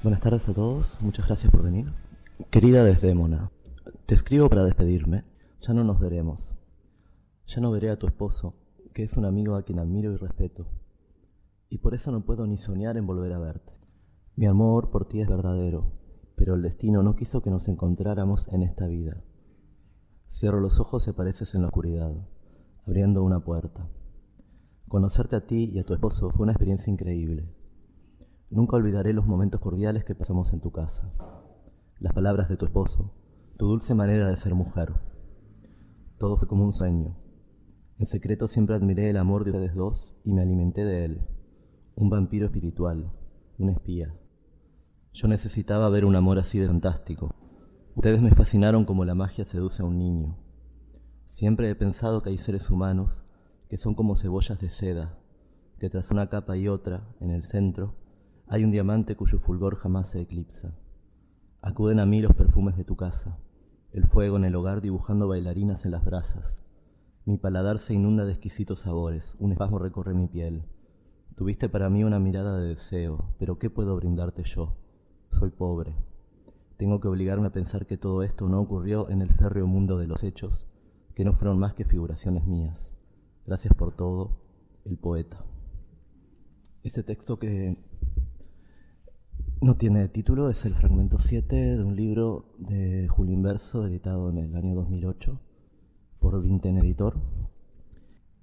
Buenas tardes a todos, muchas gracias por venir. Querida Desdémona, te escribo para despedirme. Ya no nos veremos. Ya no veré a tu esposo, que es un amigo a quien admiro y respeto. Y por eso no puedo ni soñar en volver a verte. Mi amor por ti es verdadero, pero el destino no quiso que nos encontráramos en esta vida. Cierro los ojos y apareces en la oscuridad, abriendo una puerta. Conocerte a ti y a tu esposo fue una experiencia increíble. Nunca olvidaré los momentos cordiales que pasamos en tu casa, las palabras de tu esposo, tu dulce manera de ser mujer. Todo fue como un sueño. En secreto siempre admiré el amor de ustedes dos y me alimenté de él, un vampiro espiritual, un espía. Yo necesitaba ver un amor así de fantástico. Ustedes me fascinaron como la magia seduce a un niño. Siempre he pensado que hay seres humanos que son como cebollas de seda, que tras una capa y otra, en el centro, hay un diamante cuyo fulgor jamás se eclipsa. Acuden a mí los perfumes de tu casa, el fuego en el hogar dibujando bailarinas en las brasas. Mi paladar se inunda de exquisitos sabores, un espasmo recorre mi piel. Tuviste para mí una mirada de deseo, pero ¿qué puedo brindarte yo? Soy pobre. Tengo que obligarme a pensar que todo esto no ocurrió en el férreo mundo de los hechos, que no fueron más que figuraciones mías. Gracias por todo, el poeta. Ese texto que no tiene título, es el fragmento 7 de un libro de Julio Inverso editado en el año 2008 por Vinten Editor.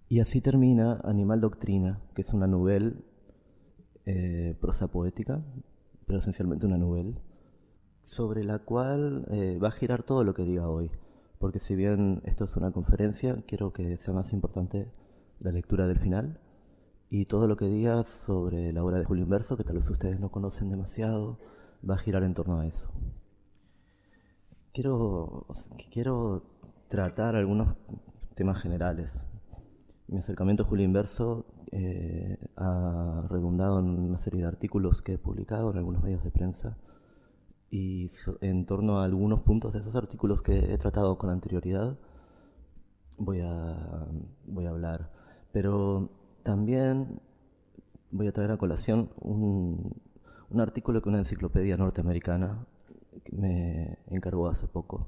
Y así termina Animal Doctrina, que es una novela, eh, prosa poética, pero esencialmente una novela, sobre la cual eh, va a girar todo lo que diga hoy. Porque si bien esto es una conferencia, quiero que sea más importante la lectura del final y todo lo que digas sobre la obra de Julio Inverso, que tal vez ustedes no conocen demasiado, va a girar en torno a eso. Quiero, quiero tratar algunos temas generales. Mi acercamiento a Julio Inverso eh, ha redundado en una serie de artículos que he publicado en algunos medios de prensa y en torno a algunos puntos de esos artículos que he tratado con anterioridad voy a, voy a hablar. Pero también voy a traer a colación un, artículo que una enciclopedia norteamericana me encargó hace poco.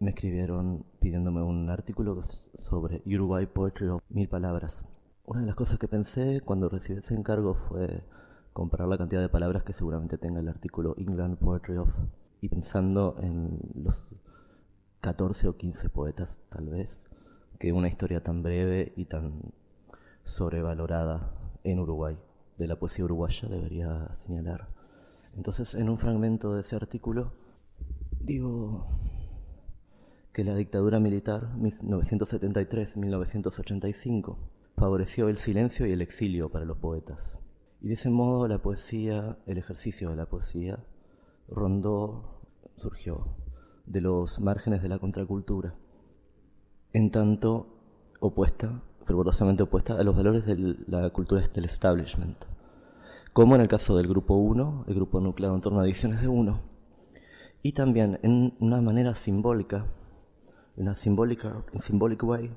Me escribieron pidiéndome un artículo sobre Uruguay Poetry of Mil Palabras. Una de las cosas que pensé cuando recibí ese encargo fue comparar la cantidad de palabras que seguramente tenga el artículo England Poetry of y pensando en los 14 o 15 poetas tal vez que una historia tan breve y tan sobrevalorada en Uruguay, de la poesía uruguaya, debería señalar. Entonces, en un fragmento de ese artículo, digo que la dictadura militar 1973-1985 favoreció el silencio y el exilio para los poetas. Y de ese modo la poesía, el ejercicio de la poesía, rondó, surgió de los márgenes de la contracultura, en tanto opuesta fervorosamente opuesta a los valores de la cultura del establishment, como en el caso del Grupo 1, el grupo nucleado en torno a ediciones de 1, y también en una manera simbólica, en una simbólica, symbolic way,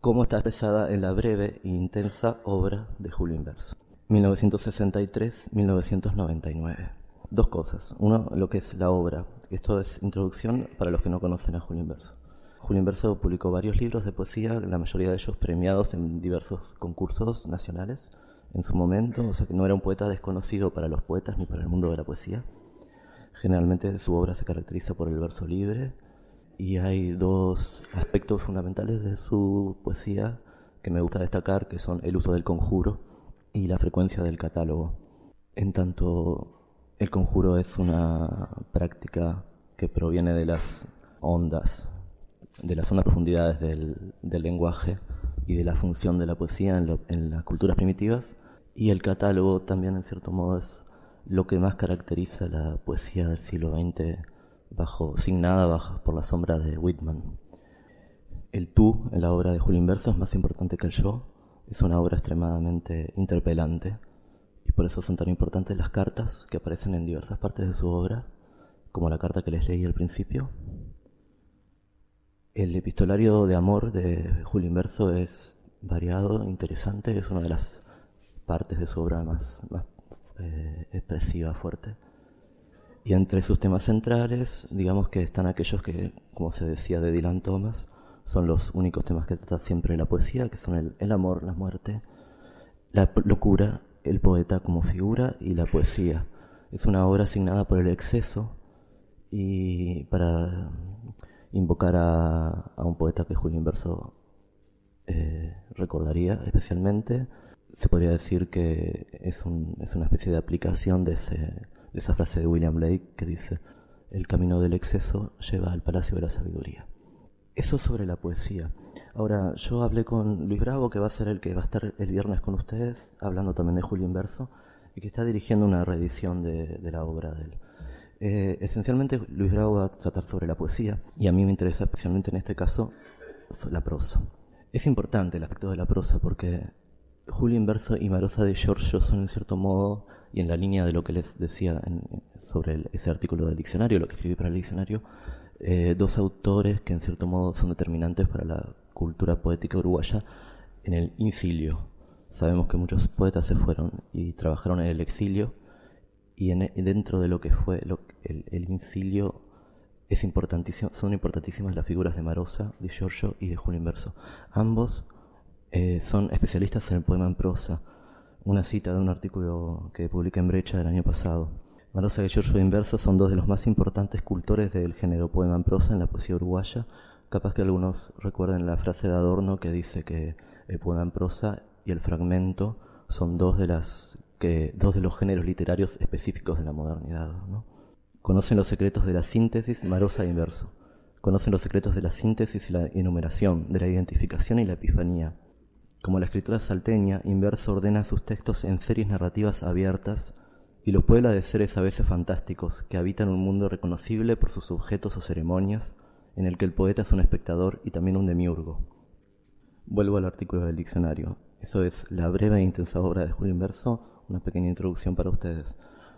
como está expresada en la breve e intensa obra de Julio Inverso, 1963-1999. Dos cosas. Uno, lo que es la obra. Esto es introducción para los que no conocen a Julio Inverso. Julio Inverso publicó varios libros de poesía, la mayoría de ellos premiados en diversos concursos nacionales en su momento, o sea que no era un poeta desconocido para los poetas ni para el mundo de la poesía. Generalmente su obra se caracteriza por el verso libre y hay dos aspectos fundamentales de su poesía que me gusta destacar, que son el uso del conjuro y la frecuencia del catálogo. En tanto, el conjuro es una práctica que proviene de las ondas de las ondas profundidades del, lenguaje y de la función de la poesía en, las culturas primitivas. Y el catálogo también, en cierto modo, es lo que más caracteriza la poesía del siglo XX bajo, signada bajo, por la sombra de Whitman. El tú en la obra de Julio Inverso es más importante que el yo. Es una obra extremadamente interpelante y por eso son tan importantes las cartas que aparecen en diversas partes de su obra, como la carta que les leí al principio. El epistolario de amor de Julio Inverso es variado, interesante, es una de las partes de su obra más, más eh, expresiva, fuerte. Y entre sus temas centrales, digamos que están aquellos que, como se decía de Dylan Thomas, son los únicos temas que trata siempre la poesía, que son el, amor, la muerte, la locura, el poeta como figura y la poesía. Es una obra asignada por el exceso y para invocar a, un poeta que Julio Inverso eh, recordaría especialmente, se podría decir que es, una especie de aplicación de, de esa frase de William Blake que dice, el camino del exceso lleva al palacio de la sabiduría. Eso sobre la poesía. Ahora, yo hablé con Luis Bravo, que va a ser el que va a estar el viernes con ustedes, hablando también de Julio Inverso, y que está dirigiendo una reedición de, la obra de él. Eh, esencialmente, Luis Bravo va a tratar sobre la poesía, y a mí me interesa especialmente en este caso la prosa. Es importante el aspecto de la prosa porque Julio Inverso y Marosa de Giorgio son en cierto modo, y en la línea de lo que les decía sobre ese artículo del diccionario, lo que escribí para el diccionario, eh, dos autores que en cierto modo son determinantes para la cultura poética uruguaya en el incilio. Sabemos que muchos poetas se fueron y trabajaron en el exilio y, dentro de lo que fue el, incilio son importantísimas las figuras de Marosa, de Giorgio y de Julio Inverso. Ambos eh, son especialistas en el poema en prosa. Una cita de un artículo que publiqué en Brecha del año pasado. Marosa y Giorgio Inverso son dos de los más importantes cultores del género poema en prosa en la poesía uruguaya. Capaz que algunos recuerden la frase de Adorno que dice que el poema en prosa y el fragmento son dos de, las, dos de los géneros literarios específicos de la modernidad. Conocen los secretos de la síntesis, Marosa e Inverso. Conocen los secretos de la síntesis y la enumeración, de la identificación y la epifanía. Como la escritura salteña, Inverso ordena sus textos en series narrativas abiertas y lo puebla de seres a veces fantásticos que habitan un mundo reconocible por sus objetos o ceremonias, en el que el poeta es un espectador y también un demiurgo. Vuelvo al artículo del diccionario. Eso es la breve e intensa obra de Julio Inverso, una pequeña introducción para ustedes.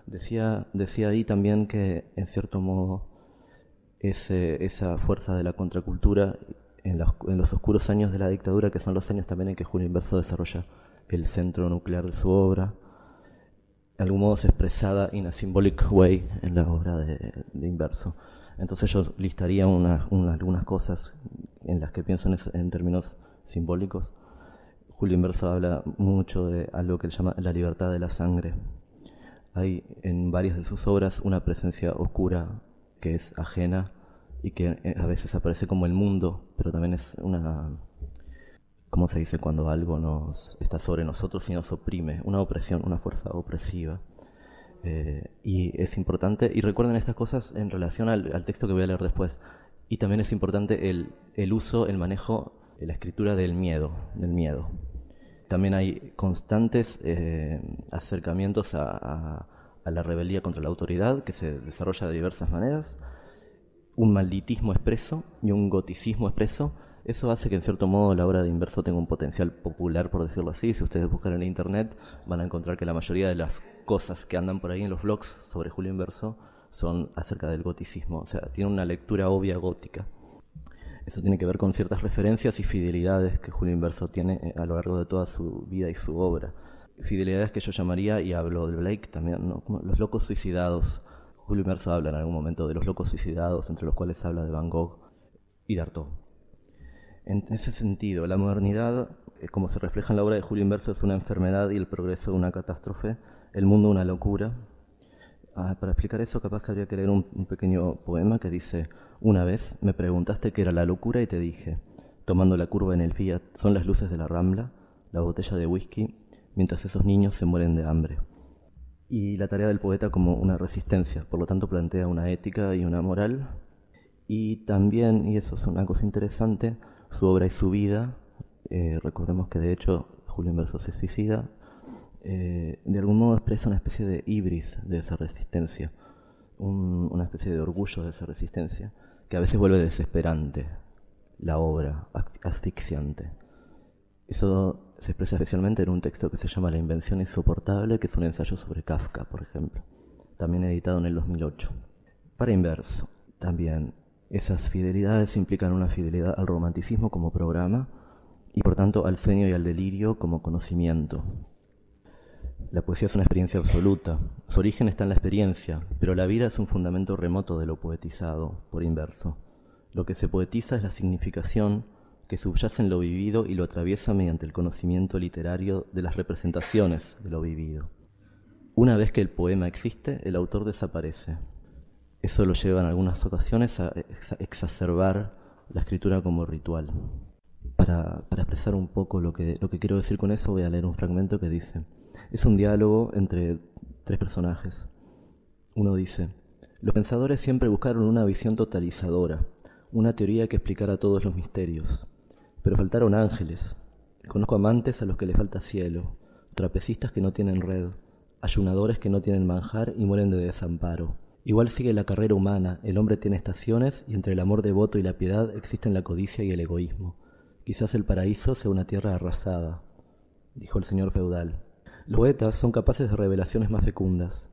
Decía, decía ahí también que, en cierto modo, esa fuerza de la contracultura en los, en oscuros años de la dictadura, que son los años también en que Julio Inverso desarrolla el centro nuclear de su obra, de algún modo se expresada in a symbolic way en la obra de, Inverso. Entonces yo listaría algunas cosas en las que pienso en, términos simbólicos. Julio Inverso habla mucho de algo que él llama la libertad de la sangre. Hay en varias de sus obras una presencia oscura que es ajena y que eh, a veces aparece como el mundo, pero también es una ¿cómo se dice cuando algo nos está sobre nosotros y nos oprime? Una opresión, una fuerza opresiva. Eh, y es importante, y recuerden estas cosas en relación al, texto que voy a leer después. Y también es importante el, el uso, el manejo, la escritura del miedo, del miedo. También hay constantes eh, acercamientos a, la rebeldía contra la autoridad que se desarrolla de diversas maneras, un malditismo expreso y un goticismo expreso eso hace que en cierto modo la obra de Inverso tenga un potencial popular, por decirlo así. Si ustedes buscan en internet van a encontrar que la mayoría de las cosas que andan por ahí en los blogs sobre Julio Inverso son acerca del goticismo. O sea, tiene una lectura obvia gótica. Eso tiene que ver con ciertas referencias y fidelidades que Julio Inverso tiene eh, a lo largo de toda su vida y su obra. Fidelidades que yo llamaría, y hablo de Blake también, los locos suicidados. Julio Inverso habla en algún momento de los locos suicidados, entre los cuales habla de Van Gogh y de Artaud. En ese sentido, la modernidad, eh, como se refleja en la obra de Julio Inverso, es una enfermedad y el progreso una catástrofe, el mundo una locura. Ah, para explicar eso, capaz que habría que leer un, pequeño poema que dice, una vez me preguntaste qué era la locura y te dije, tomando la curva en el Fiat, son las luces de la Rambla, la botella de whisky, mientras esos niños se mueren de hambre. Y la tarea del poeta como una resistencia, por lo tanto plantea una ética y una moral. Y también, y eso es una cosa interesante, su obra y su vida. Eh, recordemos que de hecho Julio Inverso se suicida eh, de algún modo expresa una especie de ibris de esa resistencia, una especie de orgullo de esa resistencia, que a veces vuelve desesperante la obra, asfixiante. Eso se expresa especialmente en un texto que se llama La invención insoportable, que es un ensayo sobre Kafka, por ejemplo, también editado en el 2008. Para inverso, también esas fidelidades implican una fidelidad al romanticismo como programa y por tanto al sueño y al delirio como conocimiento. La poesía es una experiencia absoluta, su origen está en la experiencia, pero la vida es un fundamento remoto de lo poetizado, por inverso. Lo que se poetiza es la significación que subyace en lo vivido y lo atraviesa mediante el conocimiento literario de las representaciones de lo vivido. Una vez que el poema existe, el autor desaparece, eso lo lleva en algunas ocasiones a exacerbar la escritura como ritual. Para, expresar un poco lo que, lo que quiero decir con eso, voy a leer un fragmento que dice, es un diálogo entre tres personajes. Uno dice, los pensadores siempre buscaron una visión totalizadora, una teoría que explicara todos los misterios, pero faltaron ángeles. Conozco amantes a los que les falta cielo, trapecistas que no tienen red, ayunadores que no tienen manjar y mueren de desamparo. Igual sigue la carrera humana, el hombre tiene estaciones y entre el amor devoto y la piedad existen la codicia y el egoísmo. Quizás el paraíso sea una tierra arrasada, dijo el señor feudal. Los poetas son capaces de revelaciones más fecundas.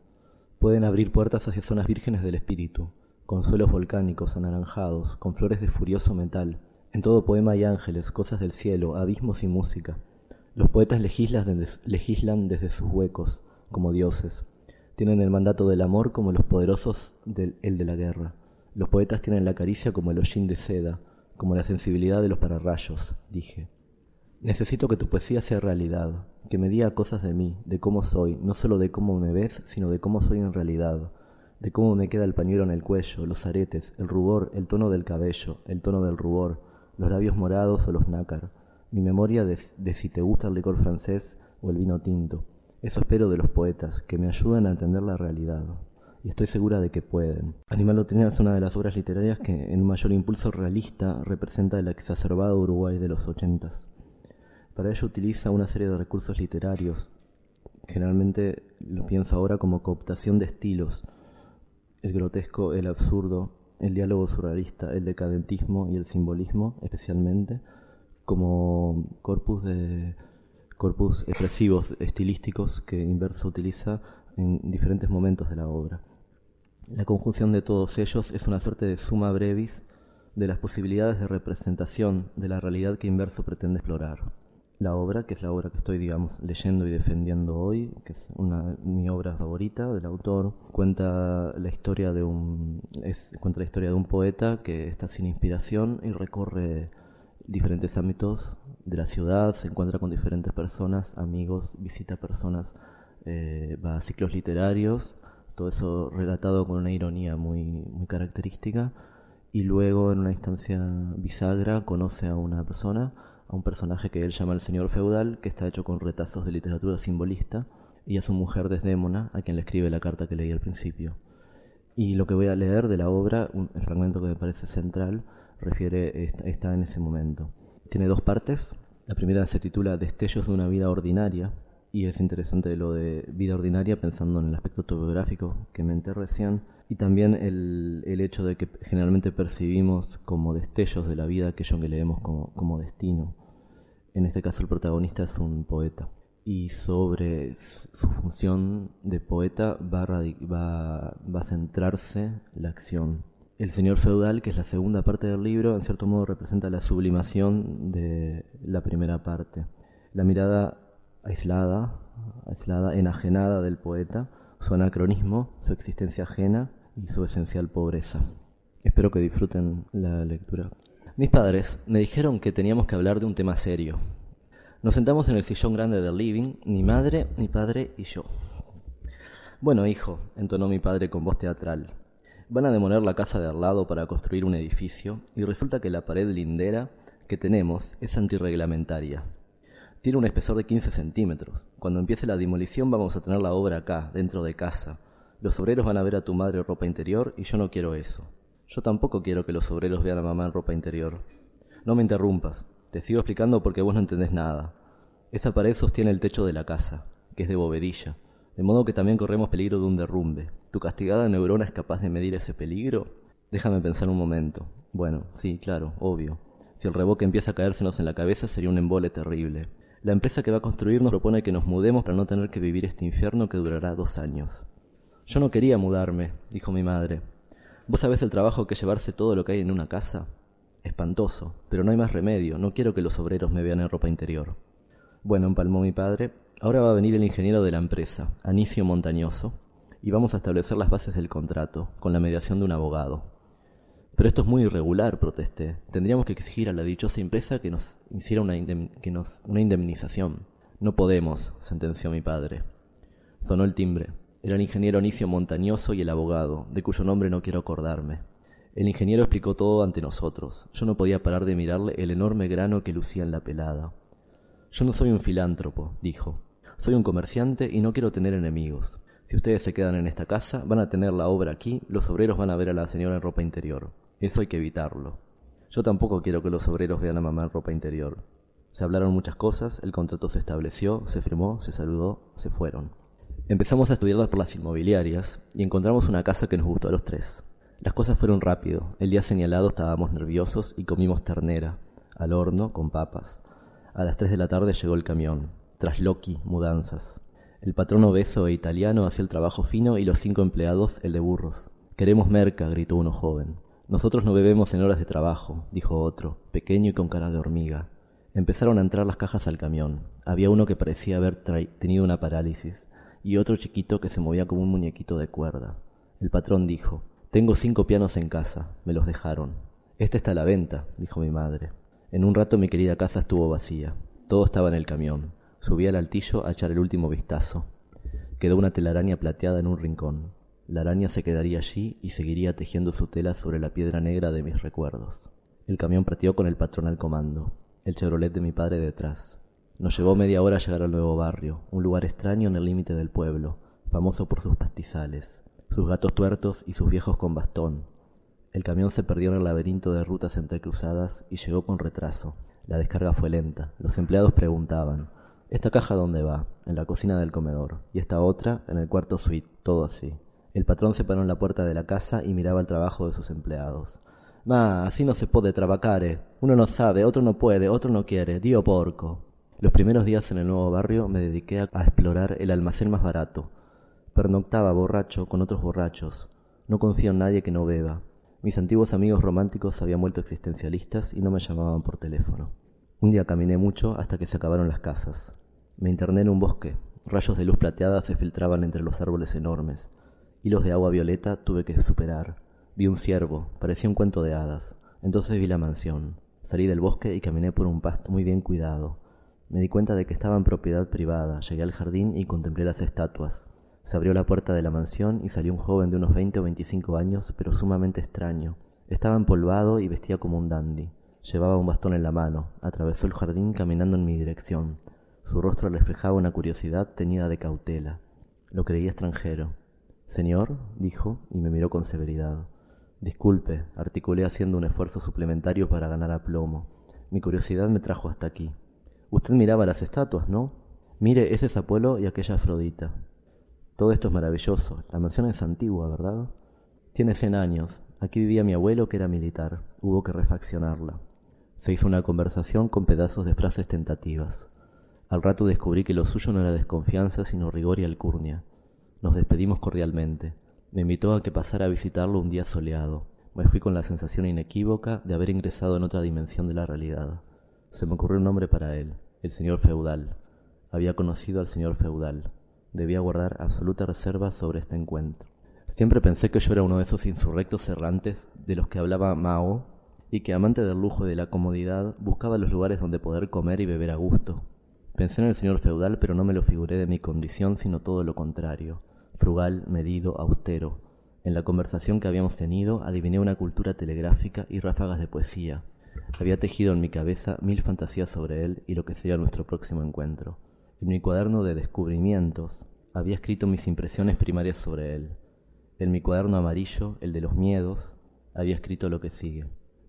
Pueden abrir puertas hacia zonas vírgenes del espíritu, con suelos volcánicos anaranjados, con flores de furioso metal. En todo poema hay ángeles, cosas del cielo, abismos y música. Los poetas legislan desde sus huecos, como dioses. Tienen el mandato del amor como los poderosos del el de la guerra. Los poetas tienen la caricia como el hollín de seda, como la sensibilidad de los pararrayos, dije. Necesito que tu poesía sea realidad, que me diga cosas de mí, de cómo soy, no solo de cómo me ves, sino de cómo soy en realidad, de cómo me queda el pañuelo en el cuello, los aretes, el rubor, el tono del cabello, el tono del rubor, los labios morados o los nácar, mi memoria de si te gusta el licor francés o el vino tinto, eso espero de los poetas, que me ayuden a entender la realidad. Y estoy segura de que pueden. Animal es una de las obras literarias que, en mayor impulso realista, representa el exacerbado Uruguay de los ochentas. Para ello utiliza una serie de recursos literarios. Generalmente lo pienso ahora como cooptación de estilos. El grotesco, el absurdo, el diálogo surrealista, el decadentismo y el simbolismo, especialmente, como corpus de corpus expresivos estilísticos que Inverso utiliza en diferentes momentos de la obra. La conjunción de todos ellos es una suerte de suma brevis de las posibilidades de representación de la realidad que Inverso pretende explorar. La obra, que es la obra que estoy, digamos, leyendo y defendiendo hoy, que es una mi obra favorita del autor, cuenta la historia de un cuenta la historia de un poeta que está sin inspiración y recorre diferentes ámbitos de la ciudad, se encuentra con diferentes personas, amigos, visita personas, eh, va a ciclos literarios, todo eso relatado con una ironía muy, muy característica, y luego en una instancia bisagra conoce a una persona, a un personaje que él llama el señor feudal, que está hecho con retazos de literatura simbolista, y a su mujer Desdémona, a quien le escribe la carta que leí al principio. Y lo que voy a leer de la obra, el fragmento que me parece central, refiere está en ese momento. Tiene dos partes. La primera se titula Destellos de una vida ordinaria y es interesante lo de vida ordinaria pensando en el aspecto autobiográfico que me enteré recién y también el, el, hecho de que generalmente percibimos como destellos de la vida aquello que leemos como, como destino. En este caso el protagonista es un poeta y sobre su función de poeta va va, va a centrarse la acción el señor feudal, que es la segunda parte del libro, en cierto modo representa la sublimación de la primera parte. La mirada aislada, aislada, enajenada del poeta, su anacronismo, su existencia ajena y su esencial pobreza. Espero que disfruten la lectura. Mis padres me dijeron que teníamos que hablar de un tema serio. Nos sentamos en el sillón grande del living, mi madre, mi padre y yo. Bueno, hijo, entonó mi padre con voz teatral, Van a demoler la casa de al lado para construir un edificio y resulta que la pared lindera que tenemos es antirreglamentaria. Tiene un espesor de 15 centímetros. Cuando empiece la demolición vamos a tener la obra acá, dentro de casa. Los obreros van a ver a tu madre en ropa interior y yo no quiero eso. Yo tampoco quiero que los obreros vean a mamá en ropa interior. No me interrumpas. Te sigo explicando porque vos no entendés nada. Esa pared sostiene el techo de la casa que es de bovedilla, de modo que también corremos peligro de un derrumbe. ¿Tu castigada neurona es capaz de medir ese peligro? Déjame pensar un momento. Bueno, sí, claro, obvio. Si el reboque empieza a caérsenos en la cabeza sería un embole terrible. La empresa que va a construir nos propone que nos mudemos para no tener que vivir este infierno que durará dos años. Yo no quería mudarme, dijo mi madre. ¿Vos sabés el trabajo que llevarse todo lo que hay en una casa? Espantoso, pero no hay más remedio, no quiero que los obreros me vean en ropa interior. Bueno, empalmó mi padre, ahora va a venir el ingeniero de la empresa, Anicio Montañoso, y vamos a establecer las bases del contrato, con la mediación de un abogado. Pero esto es muy irregular, protesté. Tendríamos que exigir a la dichosa empresa que nos hiciera una, que nos una indemnización. No podemos, sentenció mi padre. Sonó el timbre. Era el ingeniero Anicio Montañoso y el abogado, de cuyo nombre no quiero acordarme. El ingeniero explicó todo ante nosotros. Yo no podía parar de mirarle el enorme grano que lucía en la pelada. Yo no soy un filántropo, dijo. Soy un comerciante y no quiero tener enemigos. Si ustedes se quedan en esta casa, van a tener la obra aquí, los obreros van a ver a la señora en ropa interior. Eso hay que evitarlo. Yo tampoco quiero que los obreros vean a mamá en ropa interior. Se hablaron muchas cosas, el contrato se estableció, se firmó, se saludó, se fueron. Empezamos a estudiarlas por las inmobiliarias y encontramos una casa que nos gustó a los tres. Las cosas fueron rápido. El día señalado estábamos nerviosos y comimos ternera, al horno, con papas. A las tres de la tarde llegó el camión. Tras Loki, mudanzas. El patrón obeso e italiano hacía el trabajo fino y los cinco empleados el de burros. Queremos merca, gritó uno joven. Nosotros no bebemos en horas de trabajo, dijo otro, pequeño y con cara de hormiga. Empezaron a entrar las cajas al camión. Había uno que parecía haber tenido una parálisis y otro chiquito que se movía como un muñequito de cuerda. El patrón dijo, Tengo cinco pianos en casa, me los dejaron. Este está a la venta, dijo mi madre. En un rato mi querida casa estuvo vacía. Todo estaba en el camión. Subí al altillo a echar el último vistazo. Quedó una telaraña plateada en un rincón. La araña se quedaría allí y seguiría tejiendo su tela sobre la piedra negra de mis recuerdos. El camión partió con el patrón al comando, el Chevrolet de mi padre detrás. Nos llevó media hora llegar al nuevo barrio, un lugar extraño en el límite del pueblo, famoso por sus pastizales, sus gatos tuertos y sus viejos con bastón. El camión se perdió en el laberinto de rutas entrecruzadas y llegó con retraso. La descarga fue lenta. Los empleados preguntaban, ¿esta caja dónde va? En la cocina del comedor. Y esta otra, en el cuarto suite, todo así. El patrón se paró en la puerta de la casa y miraba el trabajo de sus empleados. Ma, así no se puede trabajar. Uno no sabe, otro no puede, otro no quiere. Dio porco. Los primeros días en el nuevo barrio me dediqué a explorar el almacén más barato. Pernoctaba borracho con otros borrachos. No confío en nadie que no beba. Mis antiguos amigos románticos habían vuelto existencialistas y no me llamaban por teléfono. Un día caminé mucho hasta que se acabaron las casas. Me interné en un bosque. Rayos de luz plateada se filtraban entre los árboles enormes. Hilos de agua violeta tuve que superar. Vi un ciervo, parecía un cuento de hadas. Entonces vi la mansión. Salí del bosque y caminé por un pasto muy bien cuidado. Me di cuenta de que estaba en propiedad privada, llegué al jardín y contemplé las estatuas. Se abrió la puerta de la mansión y salió un joven de unos veinte o veinticinco años, pero sumamente extraño. Estaba empolvado y vestía como un dandy. Llevaba un bastón en la mano. Atravesó el jardín caminando en mi dirección. Su rostro reflejaba una curiosidad teñida de cautela. Lo creí extranjero. Señor, dijo, y me miró con severidad. Disculpe, articulé haciendo un esfuerzo suplementario para ganar aplomo. Mi curiosidad me trajo hasta aquí. Usted miraba las estatuas, ¿no? Mire, ese es Apolo y aquella Afrodita. Todo esto es maravilloso. La mansión es antigua, ¿verdad? Tiene cien años. Aquí vivía mi abuelo que era militar. Hubo que refaccionarla. Se hizo una conversación con pedazos de frases tentativas. Al rato descubrí que lo suyo no era desconfianza, sino rigor y alcurnia. Nos despedimos cordialmente. Me invitó a que pasara a visitarlo un día soleado. Me fui con la sensación inequívoca de haber ingresado en otra dimensión de la realidad. Se me ocurrió un nombre para él, el señor feudal. Había conocido al señor feudal. Debía guardar absoluta reserva sobre este encuentro. Siempre pensé que yo era uno de esos insurrectos errantes de los que hablaba Mao y que, amante del lujo y de la comodidad, buscaba los lugares donde poder comer y beber a gusto. Pensé en el señor feudal, pero no me lo figuré de mi condición, sino todo lo contrario, frugal, medido, austero. En la conversación que habíamos tenido adiviné una cultura telegráfica y ráfagas de poesía, había tejido en mi cabeza mil fantasías sobre él y lo que sería nuestro próximo encuentro. En mi cuaderno de descubrimientos había escrito mis impresiones primarias sobre él. En mi cuaderno amarillo, el de los miedos, había escrito lo que sigue.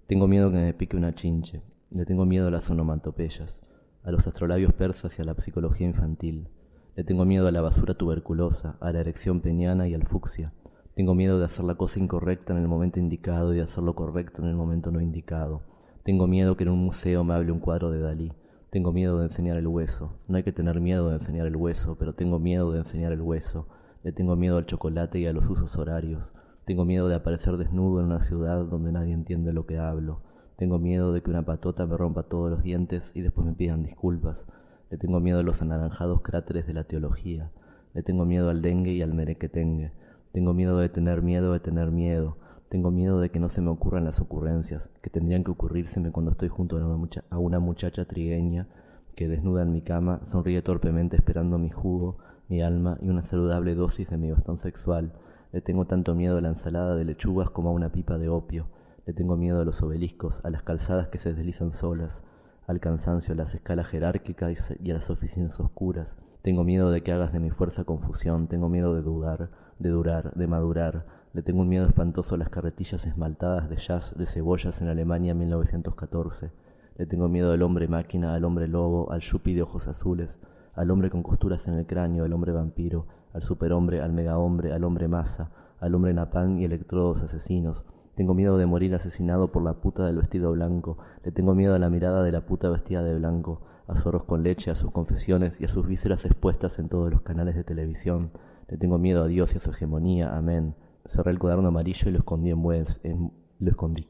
Tengo miedo que me pique una chinche. Le tengo miedo a las onomatopeyas, a los astrolabios persas y a la psicología infantil. Le tengo miedo a la basura tuberculosa, a la erección peniana y al fucsia. Tengo miedo de hacer la cosa incorrecta en el momento indicado y de hacer lo correcto en el momento no indicado. Tengo miedo que en un museo me hable un cuadro de Dalí. Tengo miedo de enseñar el hueso. No hay que tener miedo de enseñar el hueso, pero tengo miedo de enseñar el hueso. Le tengo miedo al chocolate y a los usos horarios. Tengo miedo de aparecer desnudo en una ciudad donde nadie entiende lo que hablo. Tengo miedo de que una patota me rompa todos los dientes y después me pidan disculpas. Le tengo miedo a los anaranjados cráteres de la teología. Le tengo miedo al dengue y al merequetengue. Tengo miedo de tener miedo de tener miedo. Tengo miedo de que no se me ocurran las ocurrencias, que tendrían que ocurrírseme cuando estoy junto a una, a una muchacha trigueña que desnuda en mi cama sonríe torpemente esperando mi jugo, mi alma y una saludable dosis de mi bastón sexual le tengo tanto miedo a la ensalada de lechugas como a una pipa de opio. Le tengo miedo a los obeliscos, a las calzadas que se deslizan solas, al cansancio, a las escalas jerárquicas y a las oficinas oscuras. Tengo miedo de que hagas de mi fuerza confusión, tengo miedo de dudar, de durar, de madurar. Le tengo un miedo espantoso a las carretillas esmaltadas de jazz de cebollas en Alemania 1914. Le tengo miedo al hombre máquina, al hombre lobo, al yupi de ojos azules, al hombre con costuras en el cráneo, al hombre vampiro, al superhombre, al megahombre, al hombre masa, al hombre napán y electrodos asesinos. Tengo miedo de morir asesinado por la puta del vestido blanco. Le tengo miedo a la mirada de la puta vestida de blanco, a zorros con leche, a sus confesiones y a sus vísceras expuestas en todos los canales de televisión. Le tengo miedo a Dios y a su hegemonía. Amén. Cerré el cuaderno amarillo y lo escondí en Wells. En... Lo escondí.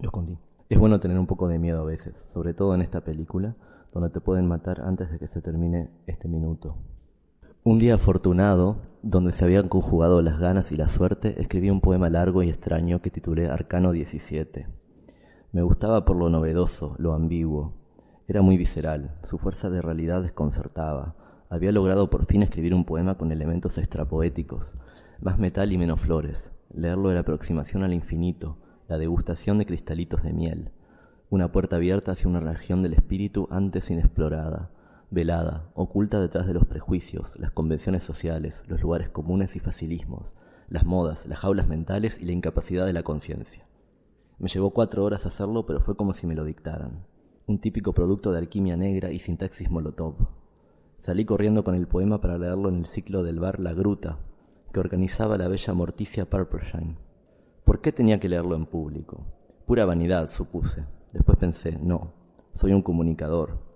Lo escondí. Es bueno tener un poco de miedo a veces, sobre todo en esta película, donde te pueden matar antes de que se termine este minuto. Un día afortunado, donde se habían conjugado las ganas y la suerte, escribí un poema largo y extraño que titulé Arcano 17. Me gustaba por lo novedoso, lo ambiguo. Era muy visceral, su fuerza de realidad desconcertaba. Había logrado por fin escribir un poema con elementos extrapoéticos, más metal y menos flores. Leerlo era aproximación al infinito, la degustación de cristalitos de miel, una puerta abierta hacia una región del espíritu antes inexplorada velada, oculta detrás de los prejuicios, las convenciones sociales, los lugares comunes y facilismos, las modas, las jaulas mentales y la incapacidad de la conciencia. Me llevó cuatro horas hacerlo, pero fue como si me lo dictaran. Un típico producto de alquimia negra y sintaxis molotov. Salí corriendo con el poema para leerlo en el ciclo del bar La Gruta, que organizaba la bella Morticia Purpershine. ¿Por qué tenía que leerlo en público? Pura vanidad, supuse. Después pensé, no, soy un comunicador,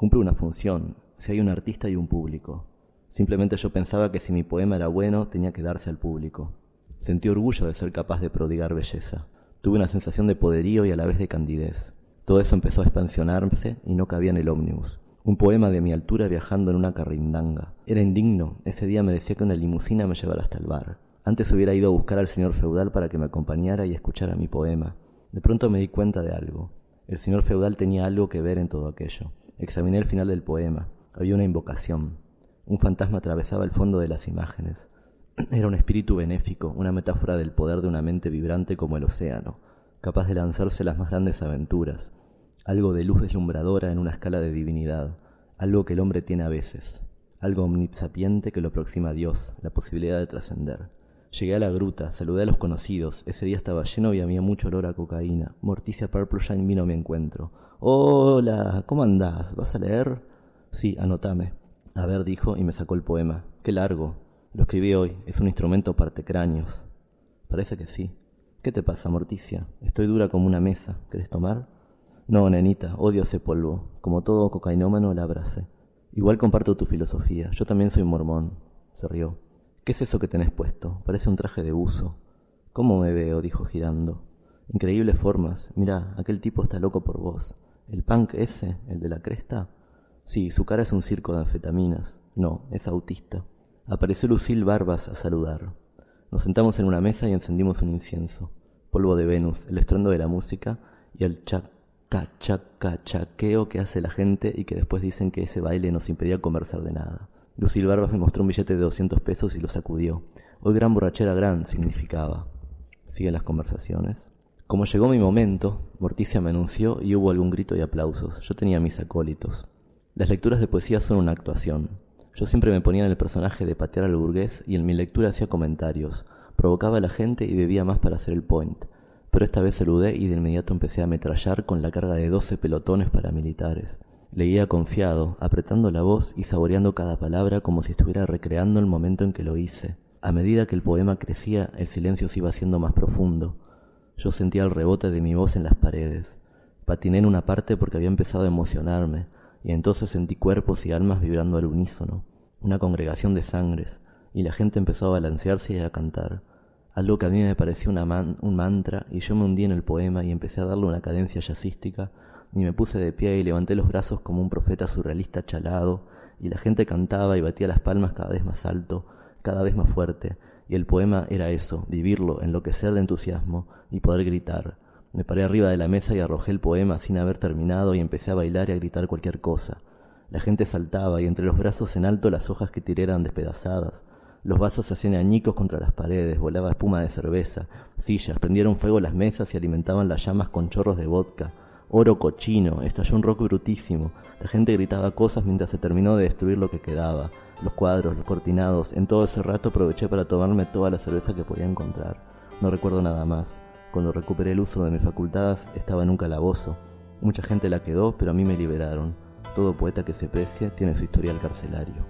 Cumple una función, si hay un artista y un público. Simplemente yo pensaba que si mi poema era bueno, tenía que darse al público. Sentí orgullo de ser capaz de prodigar belleza. Tuve una sensación de poderío y a la vez de candidez. Todo eso empezó a expansionarse y no cabía en el ómnibus. Un poema de mi altura viajando en una carrindanga. Era indigno. Ese día me decía que una limusina me llevara hasta el bar. Antes hubiera ido a buscar al señor feudal para que me acompañara y escuchara mi poema. De pronto me di cuenta de algo. El señor feudal tenía algo que ver en todo aquello. Examiné el final del poema. Había una invocación. Un fantasma atravesaba el fondo de las imágenes. Era un espíritu benéfico, una metáfora del poder de una mente vibrante como el océano, capaz de lanzarse las más grandes aventuras, algo de luz deslumbradora en una escala de divinidad, algo que el hombre tiene a veces, algo omnisapiente que lo aproxima a Dios, la posibilidad de trascender. Llegué a la gruta, saludé a los conocidos. Ese día estaba lleno y había mucho olor a cocaína. Morticia Purpleshine vino a mi encuentro. Hola, ¿cómo andás? ¿Vas a leer? Sí, anotame. A ver, dijo y me sacó el poema. Qué largo. Lo escribí hoy. Es un instrumento parte cráneos. Parece que sí. ¿Qué te pasa, Morticia? Estoy dura como una mesa. ¿Querés tomar? No, nenita, odio ese polvo. Como todo cocainómano, la abracé. Igual comparto tu filosofía. Yo también soy mormón. Se rió. ¿Qué es eso que tenés puesto? Parece un traje de buzo. ¿Cómo me veo? dijo girando. Increíbles formas. Mira, aquel tipo está loco por vos. ¿El punk ese? ¿El de la cresta? Sí, su cara es un circo de anfetaminas. No, es autista. Apareció Lucille Barbas a saludar. Nos sentamos en una mesa y encendimos un incienso. Polvo de Venus, el estruendo de la música y el chaca chaca chaqueo que hace la gente y que después dicen que ese baile nos impedía conversar de nada. Lucille Barbas me mostró un billete de 200 pesos y lo sacudió. Hoy gran borrachera gran significaba. Siguen las conversaciones. Como llegó mi momento, Morticia me anunció y hubo algún grito y aplausos. Yo tenía mis acólitos. Las lecturas de poesía son una actuación. Yo siempre me ponía en el personaje de patear al burgués y en mi lectura hacía comentarios. Provocaba a la gente y bebía más para hacer el point. Pero esta vez saludé y de inmediato empecé a ametrallar con la carga de doce pelotones paramilitares. Leía confiado, apretando la voz y saboreando cada palabra como si estuviera recreando el momento en que lo hice. A medida que el poema crecía, el silencio se iba haciendo más profundo. Yo sentía el rebote de mi voz en las paredes. Patiné en una parte porque había empezado a emocionarme, y entonces sentí cuerpos y almas vibrando al unísono, una congregación de sangres, y la gente empezó a balancearse y a cantar, algo que a mí me pareció un mantra, y yo me hundí en el poema y empecé a darle una cadencia jazzística, y me puse de pie y levanté los brazos como un profeta surrealista chalado, y la gente cantaba y batía las palmas cada vez más alto, cada vez más fuerte, y el poema era eso, vivirlo, enloquecer de entusiasmo y poder gritar. Me paré arriba de la mesa y arrojé el poema sin haber terminado y empecé a bailar y a gritar cualquier cosa. La gente saltaba y entre los brazos en alto las hojas que tiré eran despedazadas. Los vasos se hacían añicos contra las paredes, volaba espuma de cerveza, sillas, prendieron fuego las mesas y alimentaban las llamas con chorros de vodka. Oro cochino, estalló un rock brutísimo. La gente gritaba cosas mientras se terminó de destruir lo que quedaba. Los cuadros, los cortinados. En todo ese rato aproveché para tomarme toda la cerveza que podía encontrar. No recuerdo nada más. Cuando recuperé el uso de mis facultades estaba en un calabozo. Mucha gente la quedó, pero a mí me liberaron. Todo poeta que se precia tiene su historial carcelario.